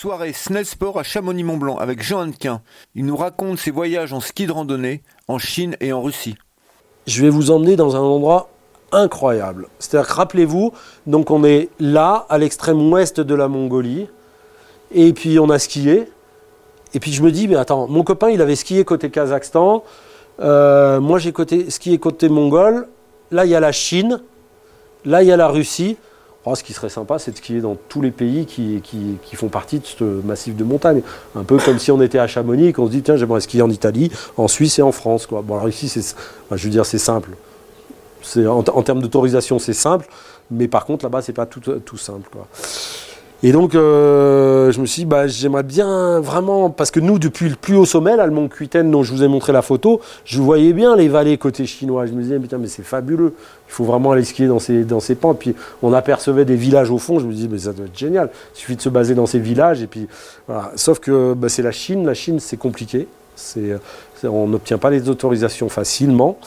Soirée Snell Sport à Chamonix-Mont-Blanc avec Jean Hannequin. Il nous raconte ses voyages en ski de randonnée en Chine et en Russie. Je vais vous emmener dans un endroit incroyable. C'est-à-dire rappelez-vous, donc on est là, à l'extrême ouest de la Mongolie, et puis on a skié. Et puis je me dis, mais attends, mon copain il avait skié côté Kazakhstan, euh, moi j'ai skié côté mongol, là il y a la Chine, là il y a la Russie. Oh, ce qui serait sympa, c'est de skier dans tous les pays qui, font partie de ce massif de montagne. Un peu comme si on était à Chamonix et qu'on se dit, tiens, j'aimerais skier en Italie, en Suisse et en France. Quoi. Bon, alors ici, je veux dire, c'est simple. En, termes d'autorisation, c'est simple, mais par contre, là-bas, c'est pas tout, simple. Et donc, euh, je me suis dit, bah, j'aimerais bien vraiment, parce que nous, depuis le plus haut sommet, là, le mont Kuiten, dont je vous ai montré la photo, je voyais bien les vallées côté chinois. Je me disais, putain, mais c'est fabuleux. Il faut vraiment aller skier dans ces, dans ces pans. Puis, on apercevait des villages au fond. Je me disais, mais ça doit être génial. Il suffit de se baser dans ces villages. Et puis, voilà. Sauf que bah, c'est la Chine. La Chine, c'est compliqué. On n'obtient pas les autorisations facilement.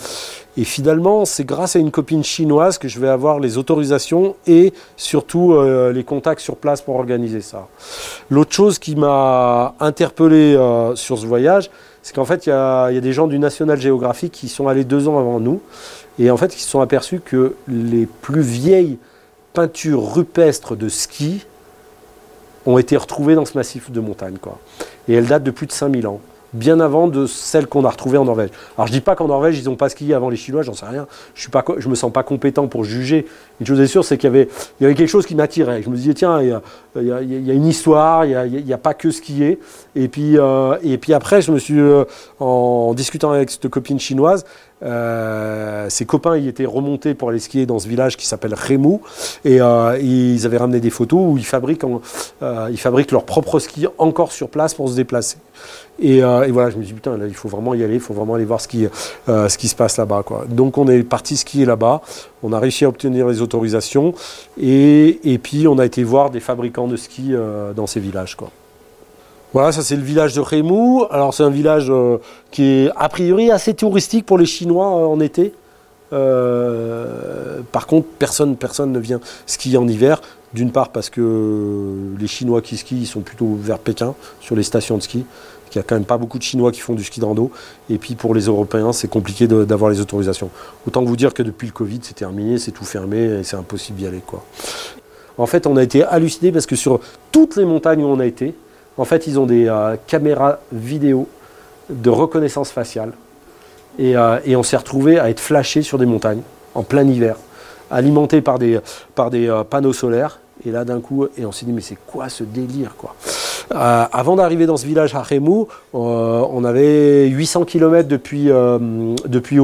Et finalement, c'est grâce à une copine chinoise que je vais avoir les autorisations et surtout euh, les contacts sur place pour organiser ça. L'autre chose qui m'a interpellé euh, sur ce voyage, c'est qu'en fait, il y, a des gens du National Geographic qui sont allés deux ans avant nous et en fait, ils se sont aperçus que les plus vieilles peintures rupestres de ski ont été retrouvées dans ce massif de montagne. Et elles datent de plus de 5000 ans bien avant de celles qu'on a retrouvées en Norvège. Alors je dis pas qu'en Norvège ils n'ont pas skié avant les Chinois, j'en sais rien. Je suis pas, je me sens pas compétent pour juger. Une chose est sûre, c'est qu'il y avait, il y avait quelque chose qui m'attirait. Je me disais tiens, il y a, une histoire, il n'y a, pas que skier. Et puis, euh, et puis après, je me suis, euh, en discutant avec cette copine chinoise, euh, ses copains y étaient remontés pour aller skier dans ce village qui s'appelle Remou et euh, ils avaient ramené des photos où ils fabriquent, euh, ils fabriquent leur propre ski encore sur place pour se déplacer. Et, voilà, je me suis dit, putain, il faut vraiment y aller, il faut vraiment aller voir ce qui, ce qui se passe là-bas. Donc on est parti skier là-bas, on a réussi à obtenir les autorisations et, et puis on a été voir des fabricants de ski dans ces villages. Quoi. Voilà, ça c'est le village de Rémou. Alors c'est un village euh, qui est a priori assez touristique pour les Chinois euh, en été. Euh, par contre, personne, personne ne vient skier en hiver. D'une part parce que les Chinois qui skient sont plutôt vers Pékin, sur les stations de ski. Il n'y a quand même pas beaucoup de Chinois qui font du ski de rando. Et puis pour les Européens, c'est compliqué d'avoir les autorisations. Autant vous dire que depuis le Covid, c'est terminé, c'est tout fermé et c'est impossible d'y aller. En fait, on a été hallucinés parce que sur toutes les montagnes où on a été, en fait, ils ont des euh, caméras vidéo de reconnaissance faciale. Euh, et, on s'est retrouvé à être flashé sur des montagnes en plein hiver, alimenté par des, euh, panneaux solaires. Et là, d'un coup, et on s'est dit, mais c'est quoi ce délire quoi? Euh, avant d'arriver dans ce village à Remou, euh, on avait 800 km depuis, euh, depuis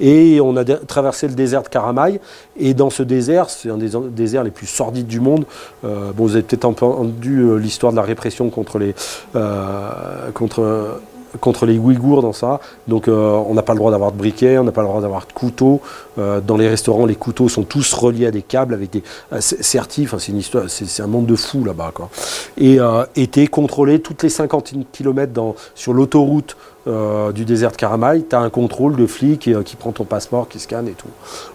et on a traversé le désert de Karamay. Et dans ce désert, c'est un des déserts les plus sordides du monde. bon, vous avez peut-être entendu l'histoire de la répression contre les, contre contre les Ouïghours dans ça. Donc euh, on n'a pas le droit d'avoir de briquet, on n'a pas le droit d'avoir de couteau. Euh, dans les restaurants, les couteaux sont tous reliés à des câbles avec des euh, certifs. c'est une histoire, c'est un monde de fous là-bas. Et était contrôlé toutes les 50 km sur l'autoroute du désert de Karamay, tu as un contrôle de flic qui prend ton passeport, qui scanne et tout.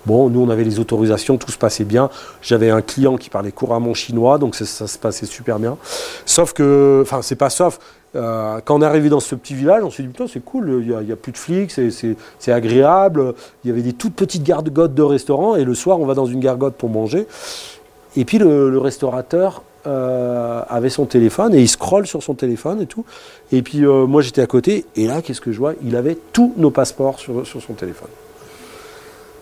Bon, nous on avait les autorisations, tout se passait bien. J'avais un client qui parlait couramment chinois, donc ça, se passait super bien. Sauf que, enfin c'est pas sauf, euh, quand on est arrivé dans ce petit village, on s'est dit putain c'est cool, il n'y a, plus de flics, c'est agréable. Il y avait des toutes petites gargotes de restaurant et le soir on va dans une gargote pour manger. Et puis le, restaurateur euh, avait son téléphone et il scrolle sur son téléphone et tout. Et puis euh, moi j'étais à côté et là qu'est-ce que je vois? Il avait tous nos passeports sur son téléphone.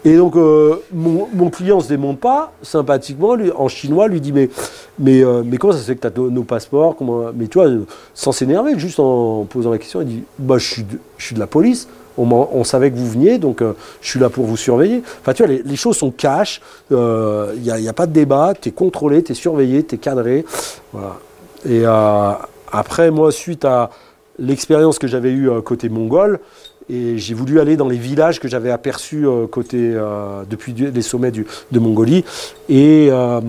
Et donc, euh, mon, client ne se démonte pas, sympathiquement, en chinois, lui dit Mais, mais, mais comment ça se fait que tu as nos passeports? Comment... Mais tu vois, sans s'énerver, juste en posant la question, il dit bah, je, suis je suis de la police, on, savait que vous veniez, donc euh, je suis là pour vous surveiller. Enfin, tu vois, les, choses sont cash, il n'y a, pas de débat, tu es contrôlé, tu es surveillé, tu es cadré. Et après, moi, suite à l'expérience que j'avais eue côté mongol, et j'ai voulu aller dans les villages que j'avais aperçus euh, euh, depuis les sommets de Mongolie. Et, euh,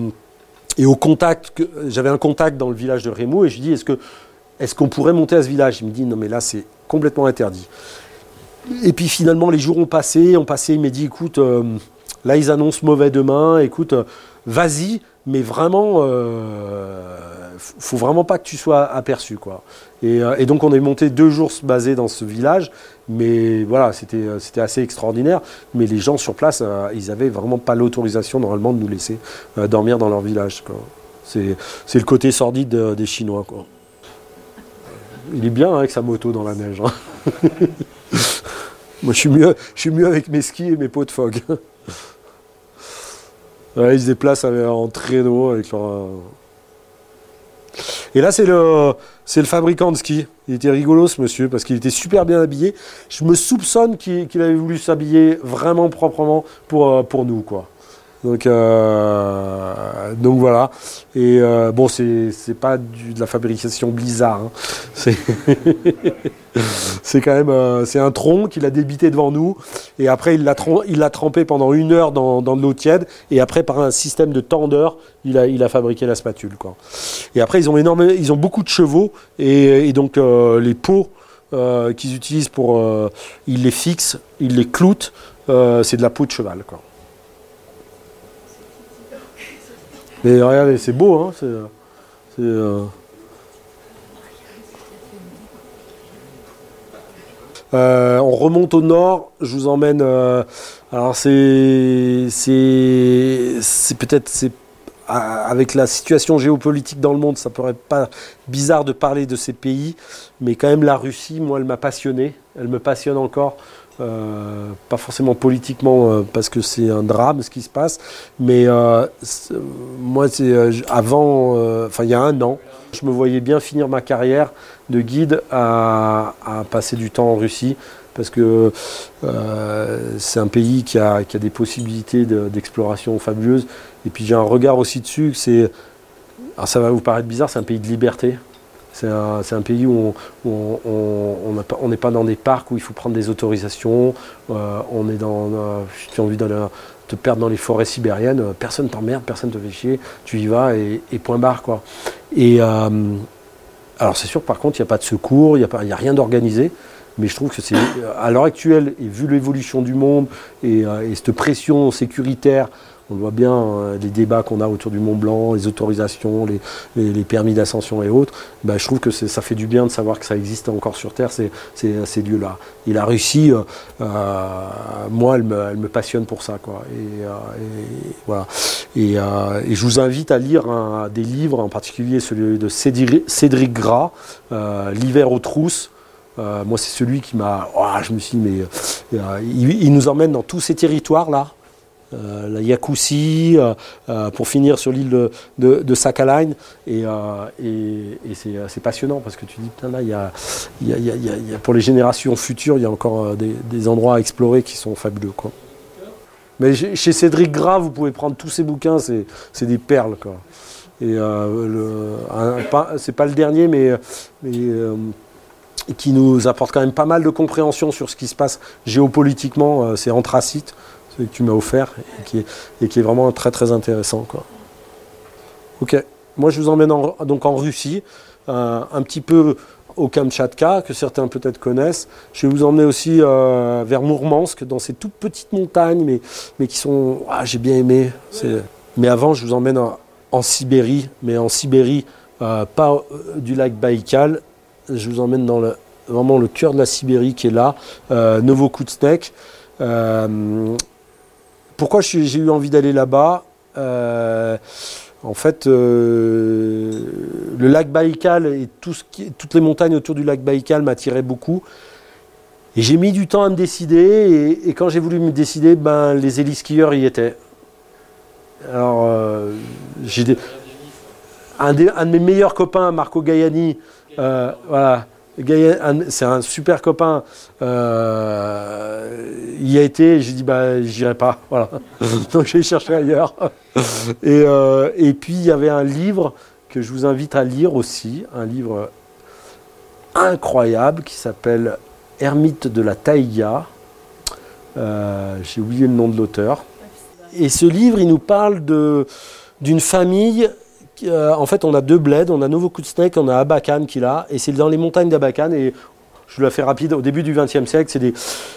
au contact, j'avais un contact dans le village de Rémou et je lui dis est-ce est-ce qu'on pourrait monter à ce village? Il me dit non mais là c'est complètement interdit. Et puis finalement les jours ont passé, ont passé, il m'a dit écoute, là ils annoncent mauvais demain, écoute, vas-y, mais vraiment faut vraiment pas que tu sois aperçu. Quoi. Et, donc on est monté deux jours basés dans ce village, mais voilà, c'était, assez extraordinaire. Mais les gens sur place, ils avaient vraiment pas l'autorisation normalement de nous laisser dormir dans leur village. C'est, le côté sordide des Chinois. Il est bien hein, avec sa moto dans la neige. Hein. Moi, je suis, mieux, je suis mieux avec mes skis et mes pots de fog. ils se déplacent en traîneau avec leur. Euh. Et là, c'est le, c'est le fabricant de skis. Il était rigolo, ce monsieur, parce qu'il était super bien habillé. Je me soupçonne qu'il, avait voulu s'habiller vraiment proprement pour, euh, pour nous, quoi. Donc, euh, donc voilà. Et euh, bon, c'est pas de la fabrication Blizzard. Hein. C'est quand même euh, c'est un tronc qu'il a débité devant nous. Et après, il l'a trempé pendant une heure dans, dans de l'eau tiède. Et après, par un système de tendeur, il a, il a fabriqué la spatule. Quoi. Et après, ils ont, ils ont beaucoup de chevaux. Et, et donc, euh, les pots qu'ils utilisent pour. ils les fixent, ils les cloutent. c'est de la peau de cheval. Quoi. Mais regardez, c'est beau, hein euh, euh, on remonte au nord, je vous emmène. Euh, alors c'est c'est peut-être c'est avec la situation géopolitique dans le monde, ça paraît pas bizarre de parler de ces pays, mais quand même la Russie, moi, elle m'a passionné, elle me passionne encore. Euh, pas forcément politiquement euh, parce que c'est un drame ce qui se passe, mais euh, moi c'est avant, enfin il y a un an, je me voyais bien finir ma carrière de guide à, passer du temps en Russie parce que c'est un pays qui a, qui a des possibilités d'exploration fabuleuses et puis j'ai un regard aussi dessus, c'est, alors ça va vous paraître bizarre, c'est un pays de liberté. C'est un, pays où on n'est pas dans des parcs où il faut prendre des autorisations. Euh, on est dans. Euh, si tu as envie de te perdre dans les forêts sibériennes, euh, personne t'emmerde, personne te fait chier. Tu y vas et, point barre. Quoi. Et alors, c'est sûr, par contre, il n'y a pas de secours, il n'y a, a, rien d'organisé. Mais je trouve que c'est, à l'heure actuelle, et vu l'évolution du monde et cette pression sécuritaire on voit bien euh, les débats qu'on a autour du Mont Blanc, les autorisations, les, permis d'ascension et autres. Ben, je trouve que ça fait du bien de savoir que ça existe encore sur Terre, ces, ces, lieux-là. Et la Russie, euh, euh, moi, elle me, passionne pour ça. Quoi. Et, voilà. Et, je vous invite à lire des livres, en particulier celui de Cédric, Gras, L'hiver aux trousses. moi, c'est celui qui m'a. Je me suis dit, mais il, nous emmène dans tous ces territoires-là. Euh, la Yakoussi, euh, euh, pour finir sur l'île de, de, Sakhalin. Et, c'est passionnant parce que tu dis, putain, là, pour les générations futures, il y a encore des, endroits à explorer qui sont fabuleux. Mais chez Cédric Gras, vous pouvez prendre tous ces bouquins, c'est des perles. Quoi. Et c'est pas le dernier, mais qui nous apporte quand même pas mal de compréhension sur ce qui se passe géopolitiquement. c'est Anthracite que tu m'as offert et qui, est, vraiment très très intéressant. Quoi. Ok, moi je vous emmène en, donc en Russie, euh, un petit peu au Kamchatka, que certains peut-être connaissent. Je vais vous emmener aussi euh, vers Mourmansk, dans ces toutes petites montagnes, mais, mais qui sont... Ah, j'ai bien aimé. Mais avant, je vous emmène en, Sibérie, mais en Sibérie, euh, pas du lac Baïkal. Je vous emmène dans le, vraiment le cœur de la Sibérie qui est là, Novokutsnek. Pourquoi j'ai eu envie d'aller là-bas euh, En fait, euh, le lac Baïkal et toutes les montagnes autour du lac Baïkal m'attiraient beaucoup. Et j'ai mis du temps à me décider. Et, quand j'ai voulu me décider, ben, les héliskieurs y étaient. Alors, euh, un, de mes meilleurs copains, Marco Gaiani, voilà, c'est un super copain. Euh, il y a été, j'ai dit bah j'irai pas, voilà. Donc j'ai cherché ailleurs. Et, euh, et, puis il y avait un livre que je vous invite à lire aussi, un livre incroyable qui s'appelle Ermite de la Taïga. Euh, j'ai oublié le nom de l'auteur. Et ce livre, il nous parle de d'une famille euh, en fait, on a deux bleds, on a Novokutsnek, on a Abakan qui l'a, et c'est dans les montagnes d'Abakan. Et je la fais rapide, au début du XXe siècle,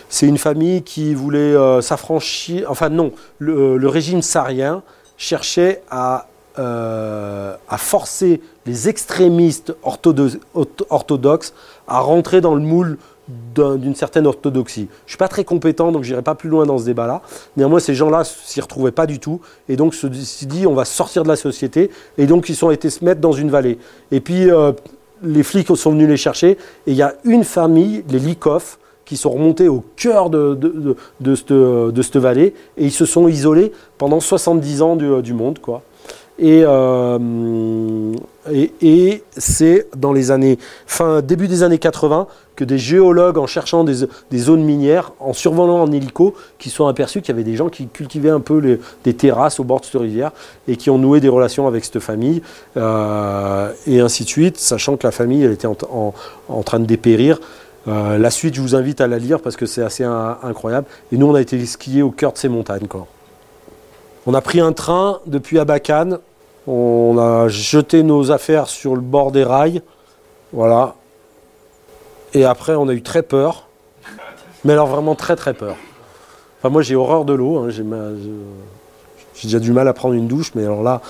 c'est une famille qui voulait euh, s'affranchir. Enfin, non, le, régime sarien cherchait à a forcé les extrémistes orthodoxes à rentrer dans le moule d'une certaine orthodoxie. Je ne suis pas très compétent, donc je n'irai pas plus loin dans ce débat-là. Néanmoins, ces gens-là s'y retrouvaient pas du tout, et donc se dit on va sortir de la société, et donc ils ont été se mettre dans une vallée. Et puis euh, les flics sont venus les chercher, et il y a une famille, les Likov, qui sont remontés au cœur de, de, de, cette, vallée, et ils se sont isolés pendant 70 ans du, du monde. quoi. Euh, et, et, c'est dans les années, fin, début des années 80 que des géologues, en cherchant des, zones minières, en survolant en hélico, qui sont aperçus qu'il y avait des gens qui cultivaient un peu des terrasses au bord de cette rivière et qui ont noué des relations avec cette famille, euh, et ainsi de suite, sachant que la famille elle était en, train de dépérir. Euh, la suite, je vous invite à la lire parce que c'est assez incroyable. Et nous, on a été skier au cœur de ces montagnes. Quoi. On a pris un train depuis Abacan. On a jeté nos affaires sur le bord des rails. Voilà. Et après, on a eu très peur. Mais alors vraiment très très peur. Enfin, moi, j'ai horreur de l'eau. Hein. J'ai, déjà du mal à prendre une douche. Mais alors là,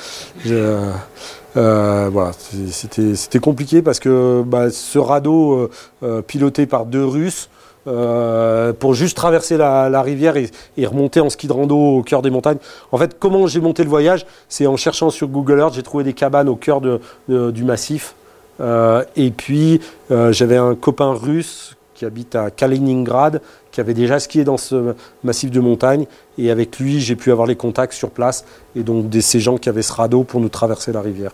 euh, voilà, c'était, compliqué parce que bah, ce radeau euh, euh, piloté par deux Russes, euh, pour juste traverser la, rivière et, remonter en ski de rando au cœur des montagnes. En fait, comment j'ai monté le voyage C'est en cherchant sur Google Earth, j'ai trouvé des cabanes au cœur du massif. Euh, et puis, euh, j'avais un copain russe qui habite à Kaliningrad, qui avait déjà skié dans ce massif de montagne. Et avec lui, j'ai pu avoir les contacts sur place. Et donc, des, ces gens qui avaient ce radeau pour nous traverser la rivière.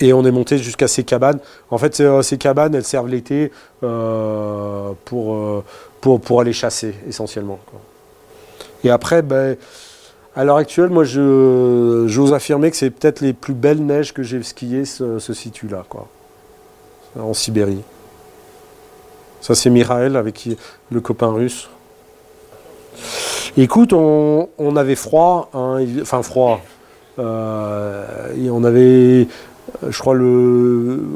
Et on est monté jusqu'à ces cabanes. En fait, euh, ces cabanes, elles servent l'été euh, pour, euh, pour, pour, aller chasser, essentiellement. Et après, ben, à l'heure actuelle, moi, j'ose affirmer que c'est peut-être les plus belles neiges que j'ai skiées se, situent là, quoi. En Sibérie. Ça, c'est Mirael avec le copain russe. Écoute, on, avait froid, hein, enfin froid. on avait je crois le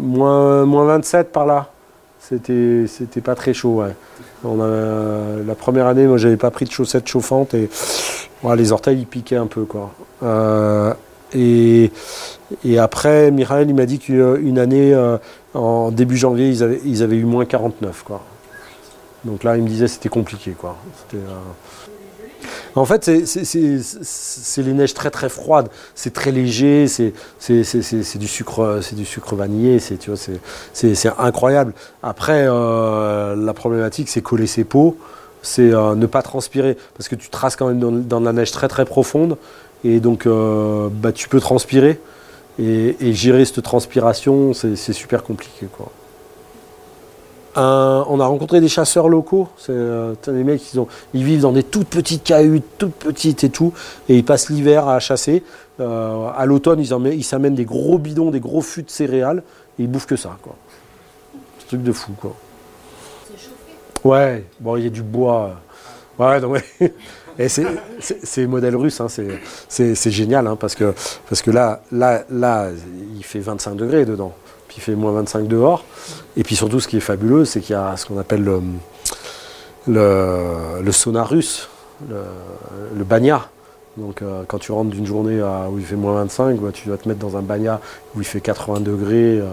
moins, moins 27 par là. C'était, pas très chaud. La première année, moi, j'avais pas pris de chaussettes chauffantes et les orteils ils piquaient un peu. Euh, et, après, Michael, il m'a dit qu'une année, euh, en début janvier, ils avaient, eu moins 49. Quoi. Donc là, il me disait que c'était compliqué. Quoi. C'était, en fait, c'est les neiges très très froides. C'est très léger, c'est du sucre, c'est du sucre vanillé. C'est incroyable. Après, euh, la problématique, c'est coller ses peaux, c'est euh, ne pas transpirer, parce que tu traces quand même dans, la neige très très profonde, et donc euh, bah, tu peux transpirer. Et, et, gérer cette transpiration, c'est super compliqué. Quoi on a rencontré des chasseurs locaux. C'est euh, des mecs, ils, ont, ils vivent dans des toutes petites cahutes, toutes petites et tout, et ils passent l'hiver à chasser. Euh, à l'automne, ils, s'amènent des gros bidons, des gros fûts de céréales, et ils bouffent que ça, quoi. un truc de fou, quoi. C'est chauffé? Ouais, bon, il y a du bois. Ouais, ouais. Et c'est modèle russe, hein, c'est génial, hein, parce, que, parce que là, là, là, il fait 25 degrés dedans il fait moins 25 dehors. Et puis surtout, ce qui est fabuleux, c'est qu'il y a ce qu'on appelle le, le, sauna russe, le, le. Donc euh, quand tu rentres d'une journée où il fait moins 25, bah, tu dois te mettre dans un bagnat où il fait 80 degrés. Euh,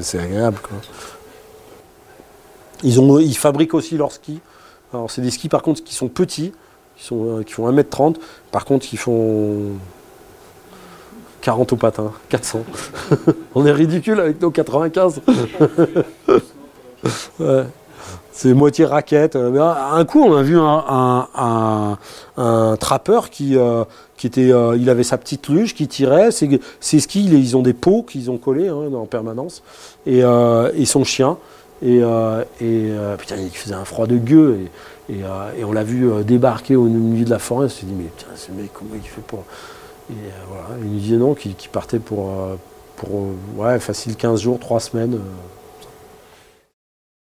c'est agréable. Ils, ont, ils fabriquent aussi leurs skis. Alors c'est des skis par contre qui sont petits, qui, sont, euh, qui font 1m30. Par contre, ils font 40 au patin, 400. On est ridicule avec nos 95. C'est moitié raquette. Un coup, on a vu un, trappeur qui, euh, qui était, euh, il avait sa petite luge qui tirait. Ses, skis, ils ont des pots qu'ils ont collés hein, en permanence. Et, euh, et, son chien. Et, et putain, il faisait un froid de gueux. Et, et on l'a vu débarquer au milieu de la forêt. On s'est dit, mais putain, ce mec, comment il fait pour. Et voilà, il nous disait non, qu'il partait pour, pour ouais, facile 15 jours, 3 semaines.